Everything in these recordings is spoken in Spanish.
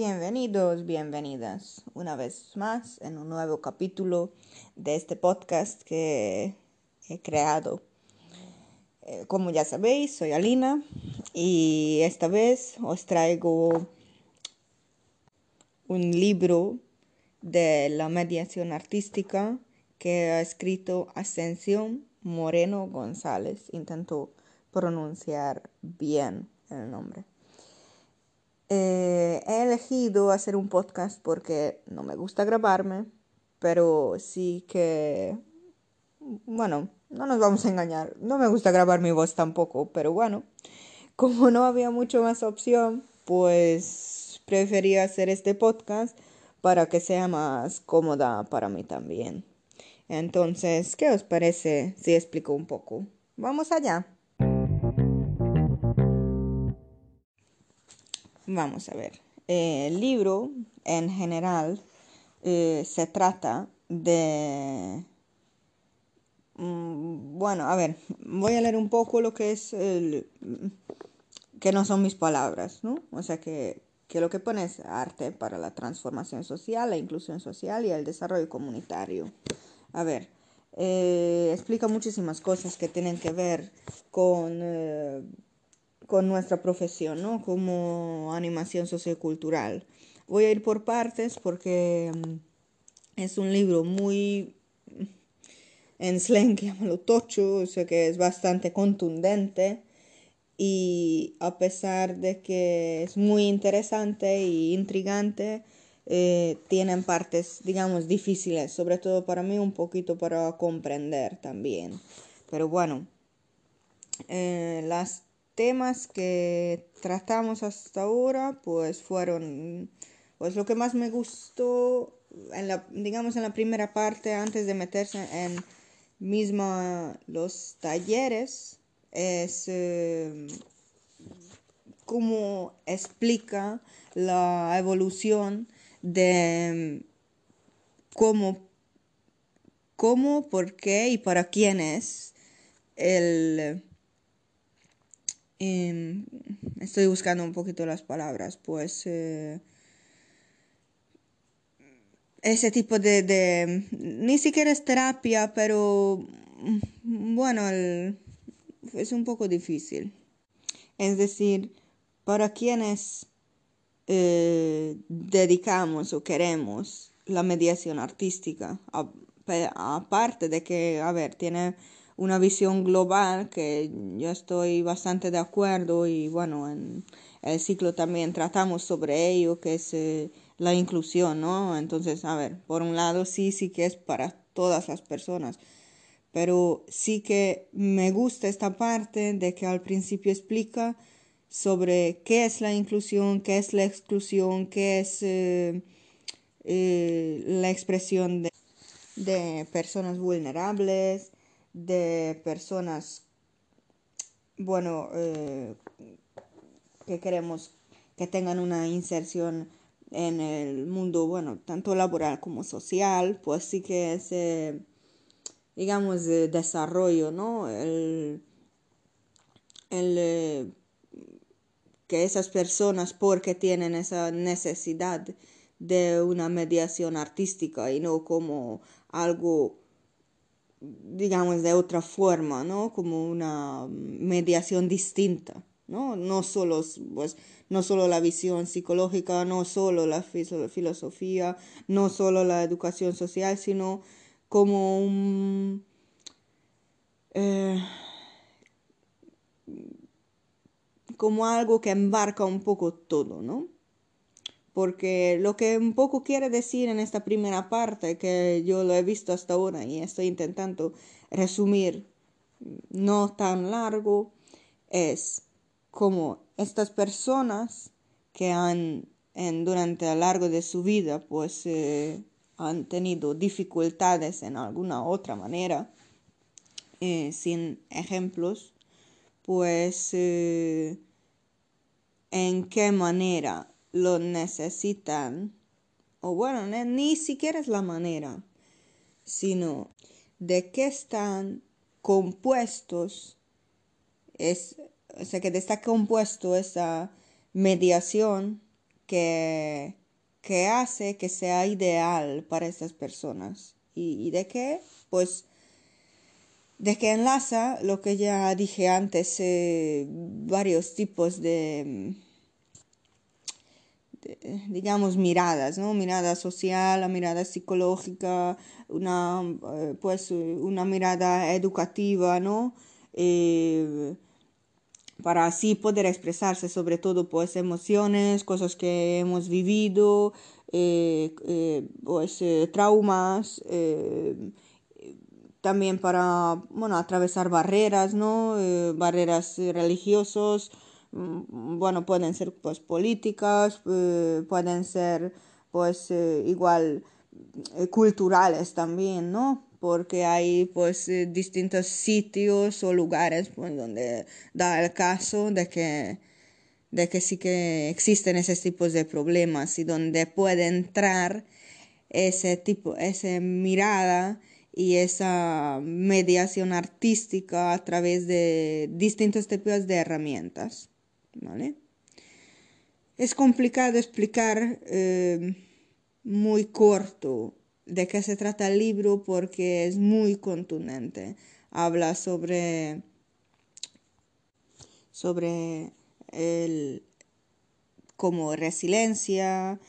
Bienvenidos, bienvenidas una vez más en un nuevo capítulo de este podcast que he creado. Eh, como ya sabéis, soy Alina y esta vez os traigo un libro de la mediación artística que ha escrito Ascensión Moreno González. Intento pronunciar bien el nombre. Eh, he elegido hacer un podcast porque no me gusta grabarme, pero sí que, bueno, no nos vamos a engañar, no me gusta grabar mi voz tampoco, pero bueno, como no había mucho más opción, pues preferí hacer este podcast para que sea más cómoda para mí también. Entonces, ¿qué os parece si explico un poco? Vamos allá. Vamos a ver. Eh, el libro, en general, eh, se trata de... Mm, bueno, a ver, voy a leer un poco lo que es el... que no son mis palabras, ¿no? O sea que, que lo que pone es arte para la transformación social, la inclusión social y el desarrollo comunitario. A ver, eh, explica muchísimas cosas que tienen que ver con con nuestra profesión, ¿no? Como animación sociocultural. Voy a ir por partes porque mm, es un libro muy en slang, llámalo tocho, o sea que es bastante contundente y a pesar de que es muy interesante e intrigante, eh, tienen partes, digamos, difíciles, sobre todo para mí, un poquito para comprender también. Pero bueno, eh, las temas que tratamos hasta ahora pues fueron pues lo que más me gustó en la digamos en la primera parte antes de meterse en misma los talleres es eh, cómo explica la evolución de cómo cómo por qué y para quién es el Em, estoy buscando un poquito las palabras, pues eh, ese tipo de, de, ni siquiera es terapia, pero mm, bueno, es un poco difícil. Es decir, para quienes eh, dedicamos o queremos la mediación artística, aparte de que, a ver, tiene una visión global que yo estoy bastante de acuerdo y bueno, en el ciclo también tratamos sobre ello, que es eh, la inclusión, ¿no? Entonces, a ver, por un lado sí, sí que es para todas las personas, pero sí que me gusta esta parte de que al principio explica sobre qué es la inclusión, qué es la exclusión, qué es eh, eh, la expresión de, de personas vulnerables, de personas, bueno, eh, que queremos que tengan una inserción en el mundo, bueno, tanto laboral como social, pues sí que ese, digamos, de desarrollo, ¿no? El, el, eh, que esas personas, porque tienen esa necesidad de una mediación artística y no como algo digamos, de otra forma, ¿no? Como una mediación distinta, ¿no? No solo, pues, no solo la visión psicológica, no solo la filosofía, no solo la educación social, sino como un... Eh, como algo que embarca un poco todo, ¿no? Porque lo que un poco quiere decir en esta primera parte, que yo lo he visto hasta ahora y estoy intentando resumir no tan largo, es como estas personas que han en, durante lo largo de su vida pues eh, han tenido dificultades en alguna otra manera, eh, sin ejemplos, pues eh, en qué manera lo necesitan, o bueno, ni siquiera es la manera, sino de qué están compuestos, es, o sea, que está compuesto esa mediación que, que hace que sea ideal para estas personas. ¿Y, de qué? Pues de que enlaza lo que ya dije antes, eh, varios tipos de, digamos, miradas, ¿no? Mirada social, la mirada psicológica, una, eh, pues, una mirada educativa, ¿no? Eh, para así poder expresarse sobre todo pues emociones, cosas que hemos vivido, eh, pues traumas, también para, bueno, atravesar barreras, ¿no? barreras religiosas, bueno, pueden ser pues políticas, eh, pueden ser pues eh, igual eh, culturales también, ¿no? Porque hay pues distintos sitios o lugares pues, donde da el caso de que, de que sí que existen esos tipos de problemas y donde puede entrar ese tipo, esa mirada y esa mediación artística a través de distintos tipos de herramientas. Es complicado explicar eh, muy corto de qué se trata el libro porque es muy contundente. Habla sobre, sobre el, como resiliencia,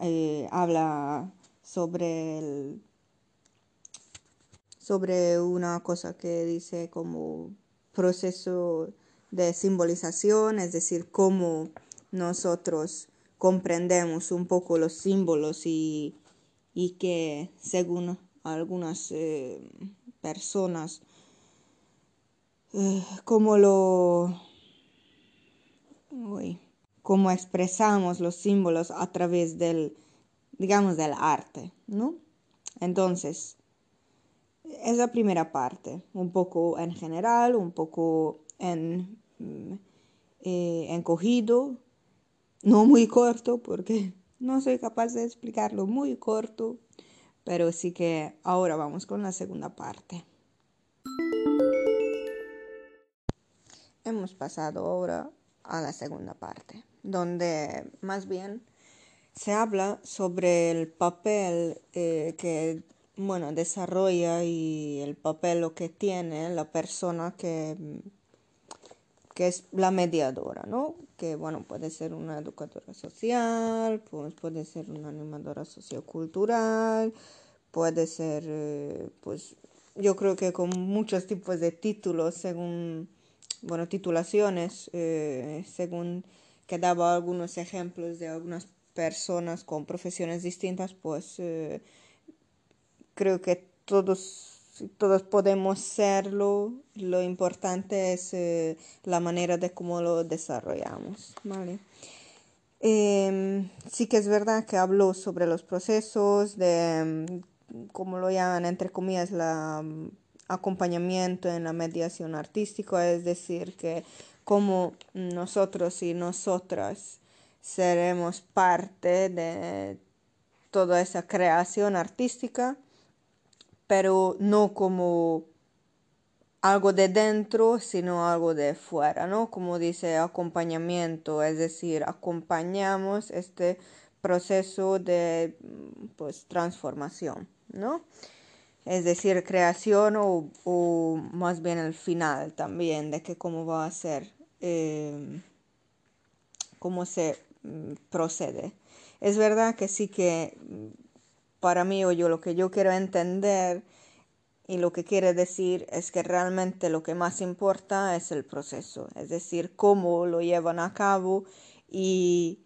eh, habla sobre sobre una cosa que dice como proceso de simbolización, es decir, cómo nosotros comprendemos un poco los símbolos y, que según algunas eh, personas, eh, cómo lo... cómo expresamos los símbolos a través del, digamos, del arte, ¿no? Entonces, es la primera parte, un poco en general, un poco en eh, encogido, no muy corto, porque no soy capaz de explicarlo muy corto, pero sí que ahora vamos con la segunda parte. Hemos pasado ahora a la segunda parte, donde más bien se habla sobre el papel eh, que bueno desarrolla y el papel que tiene la persona que que es la mediadora, ¿no? Que bueno, puede ser una educadora social, pues puede ser una animadora sociocultural, puede ser, eh, pues yo creo que con muchos tipos de títulos, según, bueno, titulaciones, eh, según que daba algunos ejemplos de algunas personas con profesiones distintas, pues eh, creo que todos todos podemos serlo, lo importante es eh, la manera de cómo lo desarrollamos. ¿vale? Em, sí que es verdad que hablo sobre los procesos de, mm, como lo llaman entre comillas, la mm, acompañamiento en la mediación artística, es decir, que como nosotros y nosotras seremos parte de toda esa creación artística pero no como algo de dentro, sino algo de fuera, ¿no? Como dice acompañamiento, es decir, acompañamos este proceso de pues, transformación, ¿no? Es decir, creación o, más bien el final también, de que cómo va a ser, eh, cómo se mm, procede. Es verdad que sí que para mí yo lo que yo quiero entender y lo que quiere decir es que realmente lo que más importa es el proceso, es decir, cómo lo llevan a cabo y,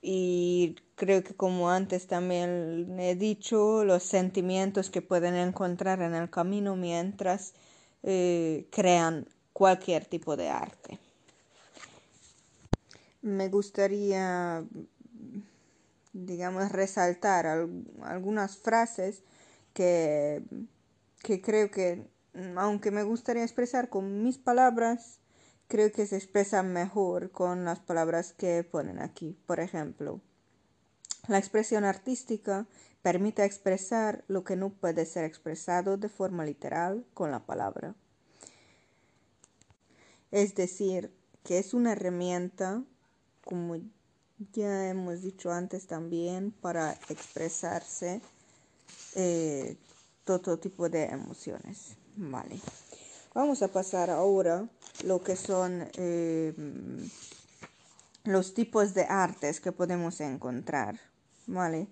y creo que como antes también he dicho, los sentimientos que pueden encontrar en el camino mientras eh, crean cualquier tipo de arte. Me gustaría digamos, resaltar algunas frases que, que creo que, aunque me gustaría expresar con mis palabras, creo que se expresan mejor con las palabras que ponen aquí. Por ejemplo, la expresión artística permite expresar lo que no puede ser expresado de forma literal con la palabra. Es decir, que es una herramienta, como ya hemos dicho antes también, para expresarse eh, todo tipo de emociones. Vale. Vamos a pasar ahora lo que son eh, los tipos de artes que podemos encontrar. Vale.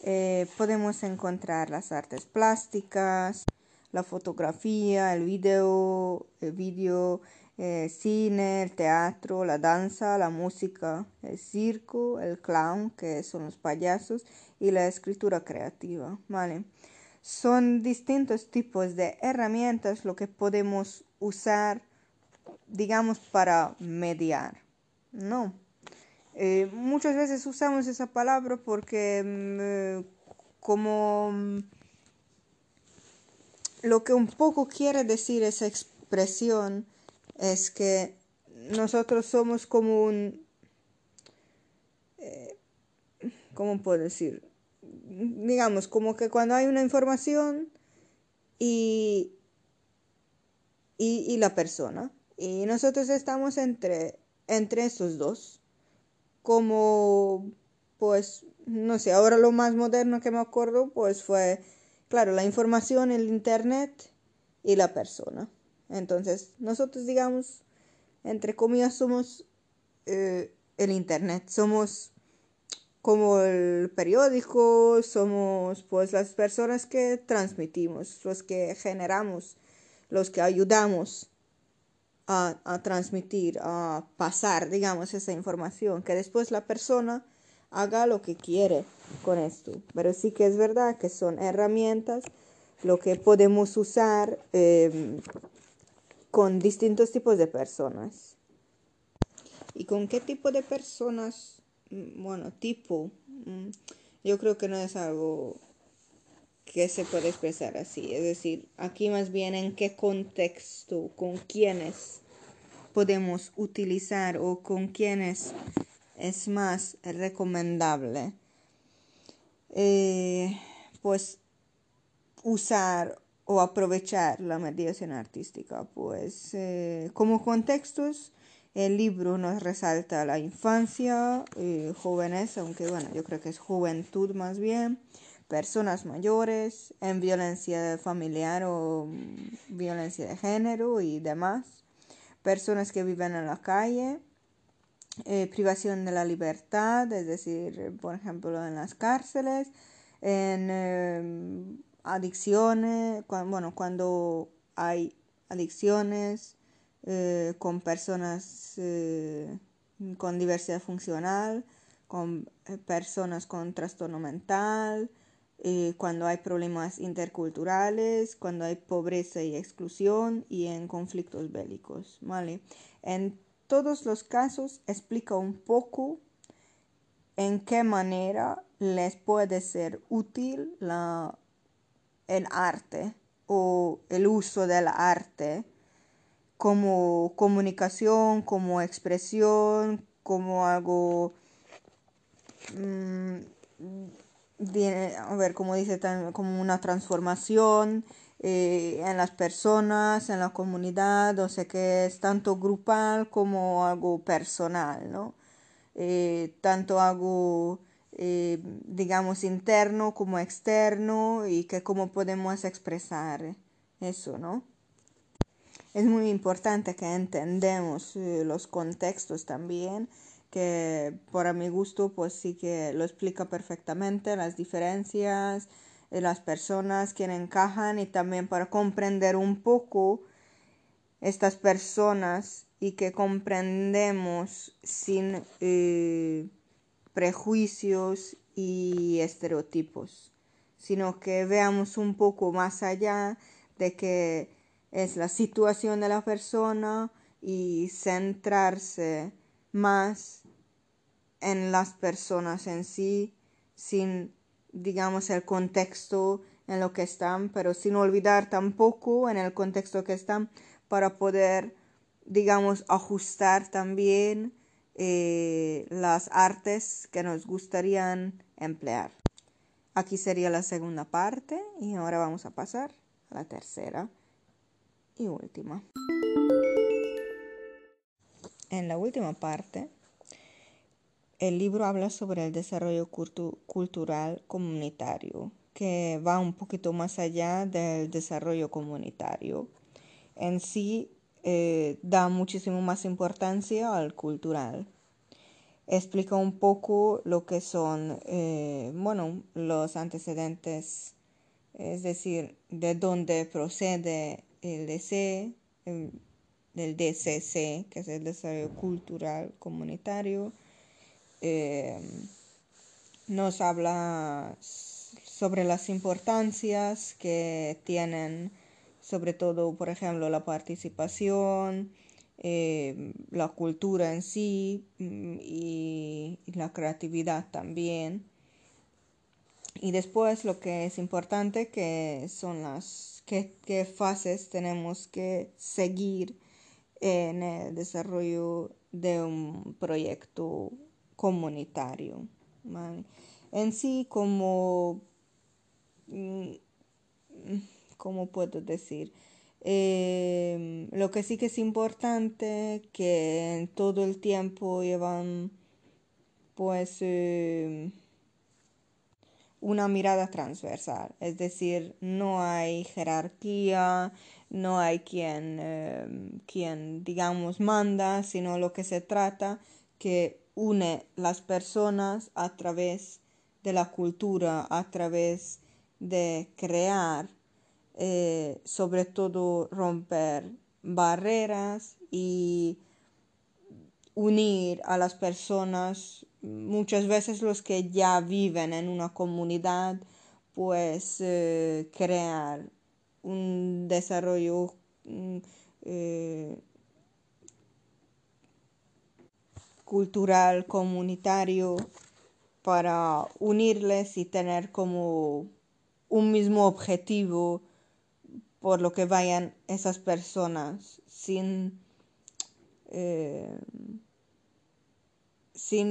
Eh, podemos encontrar las artes plásticas, la fotografía, el video, el video, el cine, el teatro, la danza, la música, el circo, el clown, que son los payasos, y la escritura creativa. ¿vale? Son distintos tipos de herramientas lo que podemos usar, digamos, para mediar. No. Eh, muchas veces usamos esa palabra porque mm, como mm, lo que un poco quiere decir esa expresión es que nosotros somos como un... Eh, ¿Cómo puedo decir? Digamos, como que cuando hay una información y, y, la persona, y nosotros estamos entre, entre estos dos, como, pues, no sé, ahora lo más moderno que me acuerdo, pues fue, claro, la información, el Internet y la persona. Entonces, nosotros, digamos, entre comillas, somos eh, el Internet, somos como el periódico, somos pues las personas que transmitimos, los que generamos, los que ayudamos a, a, transmitir, a pasar, digamos, esa información, que después la persona haga lo que quiere con esto. Pero sí que es verdad que son herramientas lo que podemos usar eh, con distintos tipos de personas. ¿Y con qué tipo de personas? Mm, bueno, tipo. Mm, yo creo que no es algo que se puede expresar así. Es decir, aquí más bien en qué contexto, con quiénes podemos utilizar o con quiénes es más recomendable. Eh, pues usar o aprovechar la mediación artística. Pues eh, como contextos, el libro nos resalta la infancia, eh, jóvenes, aunque bueno, yo creo que es juventud más bien, personas mayores, en violencia familiar o mm, violencia de género y demás, personas que viven en la calle, eh, privación de la libertad, es decir, por ejemplo, en las cárceles, en adicciones, bueno, cuando hay adicciones eh, con personas eh, con diversidad funcional, con eh, personas con trastorno mental, cuando hay problemas interculturales, cuando hay pobreza y exclusión y en conflictos bélicos, ¿vale? En todos los casos explica un poco en qué manera les puede ser útil la el arte o el uso del arte como comunicación, como expresión, como algo, mm, a ver, como dice, como una transformación eh, en las personas, en la comunidad, o sea que es tanto grupal como algo personal, ¿no? Eh, tanto algo eh, digamos, interno como externo y que cómo podemos expresar eso, ¿no? Es muy importante que entendemos eh, los contextos también, que por mi gusto pues sí que lo explica perfectamente, las diferencias, de las personas que encajan y también para comprender un poco estas personas y que comprendemos sin eh, prejuicios y estereotipos, sino que veamos un poco más allá de que es la situación de la persona y centrarse más en las personas en sí, sin, digamos, el contexto en lo que están, pero sin olvidar tampoco en el contexto que están para poder, digamos, ajustar también eh, las artes que nos gustarían emplear. Aquí sería la segunda parte y ahora vamos a pasar a la tercera y última. En la última parte el libro habla sobre el desarrollo cultural comunitario, que va un poquito más allá del desarrollo comunitario. En sí eh, da muchísimo más importancia al cultural. Explica un poco lo que son, eh, bueno, los antecedentes, es decir, de dónde procede el DC, del DCC, que es el desarrollo cultural comunitario. Eh, nos habla sobre las importancias que tienen, sobre todo, por ejemplo, la participación, eh, la cultura en sí mm, y, la creatividad también. Y después lo que es importante que son las qué, qué fases tenemos que seguir en el desarrollo de un proyecto comunitario. En sí, como, mm, ¿cómo puedo decir? Em, lo que sí que es importante que en todo el tiempo llevan pues em, una mirada transversal, es decir, no hay jerarquía, no hay quien, em, quien digamos manda, sino lo que se trata que une las personas a través de la cultura, a través de crear, eh, sobre todo romper barreras y unir a las personas, muchas veces los que ya viven en una comunidad, pues eh, crear un desarrollo mm, eh, cultural, comunitario, para unirles y tener como un mismo objetivo por lo que vayan esas personas sin eh, sin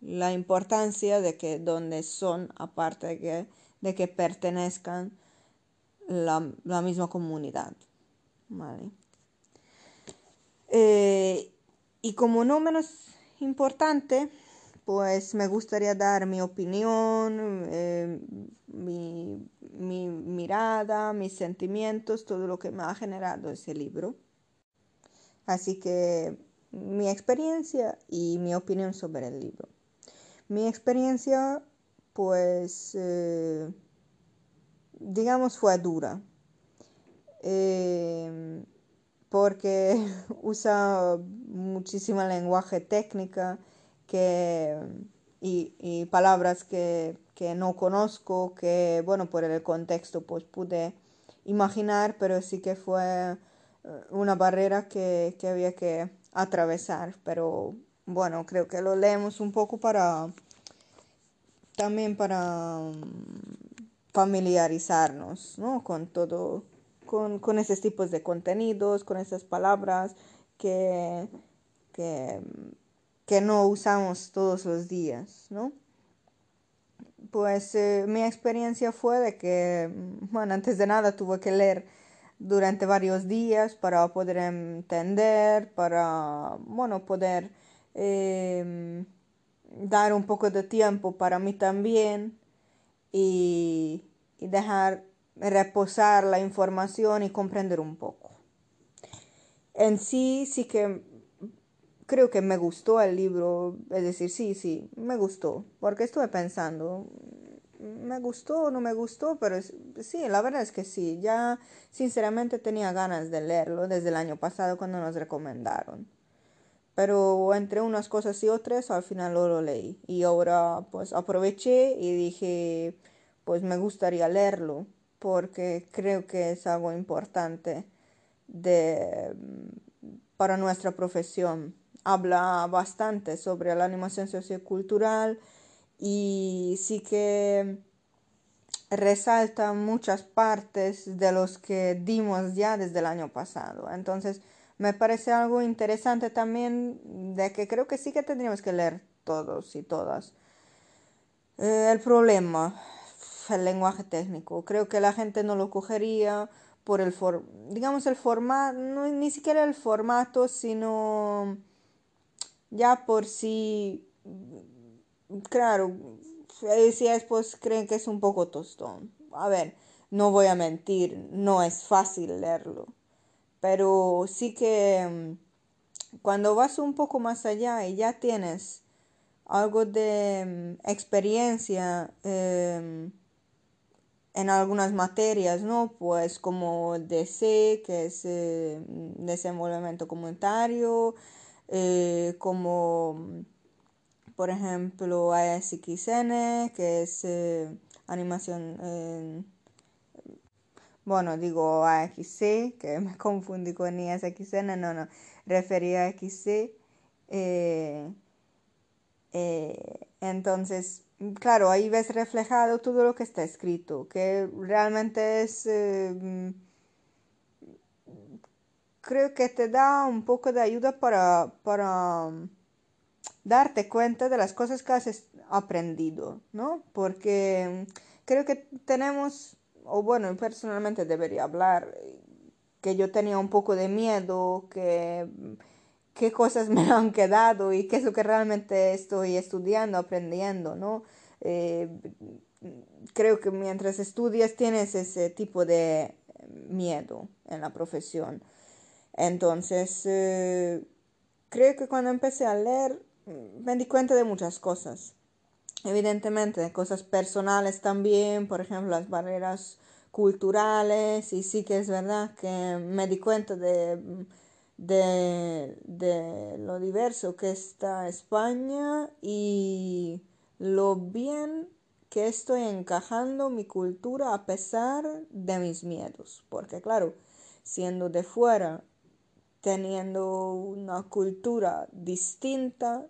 la importancia de que donde son aparte de que, de que pertenezcan la, la misma comunidad ¿vale? Eh, y como no menos importante, pues me gustaría dar mi opinión, eh, mi, mi, mirada, mis sentimientos, todo lo que me ha generado ese libro. Así que mi experiencia y mi opinión sobre el libro. Mi experiencia, pues, eh, digamos, fue dura. Eh, porque usa muchísima lenguaje técnica que, y, palabras que, no conozco, que bueno, por el contexto pues pude imaginar, pero sí que fue eh, una barrera que, que había que atravesar, pero bueno, creo que lo leemos un poco para también para mm, familiarizarnos ¿no? con todo con, con esos tipos de contenidos, con esas palabras que, que, que no usamos todos los días, ¿no? Pues eh, mi experiencia fue de que, bueno, antes de nada tuve que leer durante varios días para poder entender, para, bueno, poder em, dar un poco de tiempo para mí también y, y dejar reposar la información y comprender un poco. En sí, sí que creo que me gustó el libro, es decir, sí, sí, me gustó, porque estuve pensando, me gustó o no me gustó, pero sí, la verdad es que sí, ya sinceramente tenía ganas de leerlo desde el año pasado cuando nos recomendaron. Pero entre unas cosas y otras al final lo leí y ahora pues aproveché y dije pues me gustaría leerlo porque creo que es algo importante de, para nuestra profesión. Habla bastante sobre la animación sociocultural y sí que resalta muchas partes de los que dimos ya desde el año pasado. Entonces, me parece algo interesante también de que creo que sí que tendríamos que leer todos y todas. Eh, el problema el lenguaje técnico. Creo que la gente no lo cogería por el digamos el formato, no, ni siquiera el formato, sino ya por sí, claro, si después creen que es un poco tostón. A ver, no voy a mentir, no es fácil leerlo, pero sí que mm, cuando vas un poco más allá y ya tienes algo de mm, experiencia em, en algunas materias, ¿no? Pues como DC, que es eh, desenvolvimiento comunitario, eh, como por ejemplo ASXN, que es eh, animación, bueno, digo AXC, que me confundí con ISXN, no, no, refería a AXC. entonces, claro, ahí ves reflejado todo lo que está escrito, que realmente es, eh, creo que te da un poco de ayuda para, para um, darte cuenta de las cosas que has aprendido, ¿no? Porque creo que tenemos, o bueno, personalmente debería hablar, que yo tenía un poco de miedo, que qué cosas me han quedado y qué es lo que realmente estoy estudiando, aprendiendo, ¿no? Eh, creo que mientras estudias tienes ese tipo de miedo en la profesión. Entonces, eh, creo que cuando empecé a leer me di cuenta de muchas cosas. Evidentemente, de cosas personales también, por ejemplo, las barreras culturales, y sí que es verdad que me di cuenta de de, lo diverso que está España y lo bien que estoy encajando mi cultura a pesar de mis miedos. Porque claro, siendo de fuera, teniendo una cultura distinta,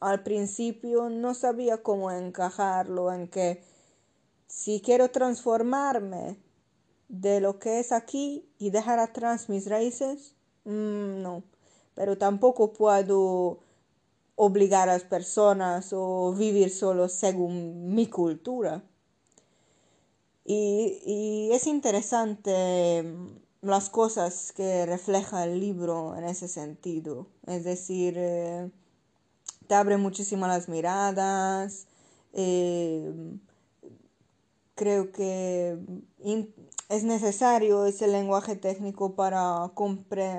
al principio no sabía cómo encajarlo en que si quiero transformarme de lo que es aquí y dejar atrás mis raíces, Mm, no, pero tampoco puedo obligar a las personas o vivir solo según mi cultura. Y, es interesante las cosas que refleja el libro en ese sentido. Es decir, eh, te abre muchísimo las miradas. Eh, creo que es necesario ese lenguaje técnico para,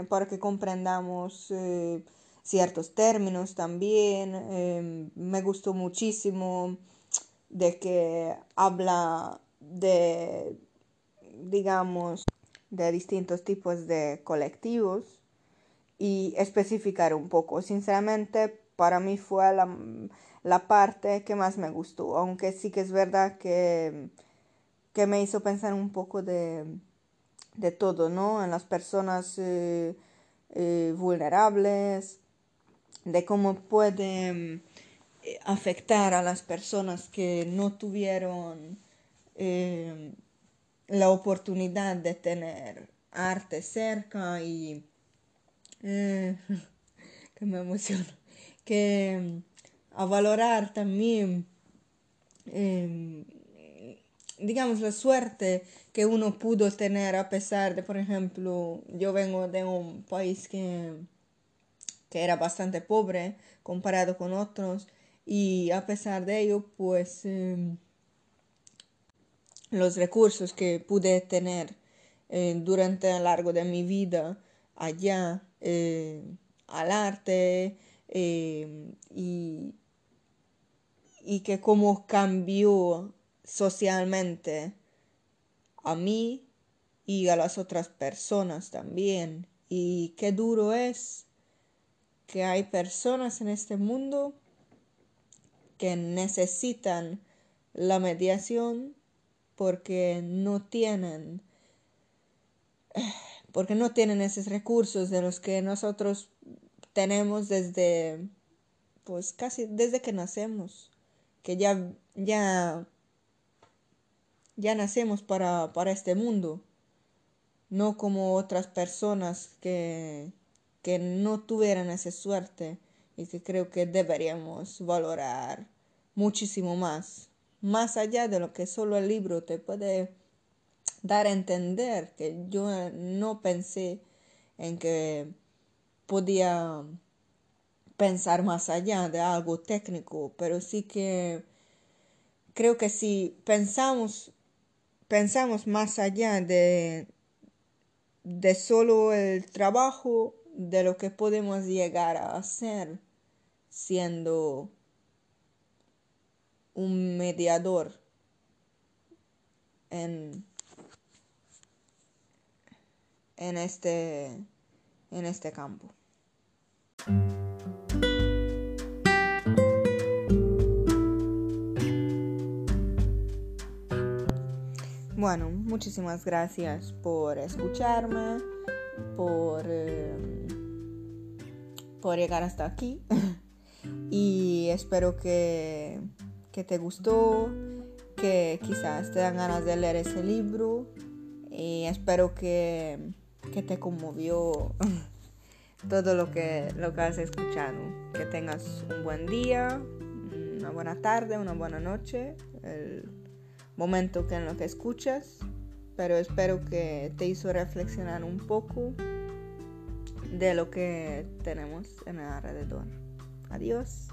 para que comprendamos eh, ciertos términos también. Me gustó muchísimo de que habla de, digamos, de distintos tipos de colectivos y especificar un poco. Sinceramente, para mí fue la, la parte que más me gustó, aunque sí que es verdad que que me hizo pensar un poco de, todo, ¿no? En las personas eh, eh, vulnerables, de cómo puede eh, afectar a las personas que no tuvieron la oportunidad de tener arte cerca y que me emociona que a valorar también digamos, la suerte que uno pudo tener a pesar de, por ejemplo, yo vengo de un país que, que era bastante pobre comparado con otros y a pesar de ello, pues em, los recursos que pude tener eh, durante lo largo de mi vida allá eh, al arte em, y, y que como cambió socialmente a mí y a las otras personas también. Y qué duro es que hay personas en este mundo que necesitan la mediación porque no tienen porque no tienen esos recursos de los que nosotros tenemos desde pues casi desde que nacemos que ya ya ya nacemos para, este mundo, no como otras personas que, que no tuvieran esa suerte y que creo que deberíamos valorar muchísimo más, más allá de lo que solo el libro te puede dar a entender, que yo no pensé en que podía pensar más allá de algo técnico, pero sí que creo que si pensamos, pensamos más allá de, de solo el trabajo, de lo que podemos llegar a hacer siendo un mediador en, en, este, en este campo. Bueno, muchísimas gracias por escucharme, por, em, por llegar hasta aquí. y espero que, que te gustó, que quizás te dan ganas de leer ese libro. Y espero que, que te conmovió todo lo que, lo que has escuchado. Que tengas un buen día, una buena tarde, una buena noche momento que en lo que escuchas, pero espero que te hizo reflexionar un poco de lo que tenemos en el alrededor. Adiós.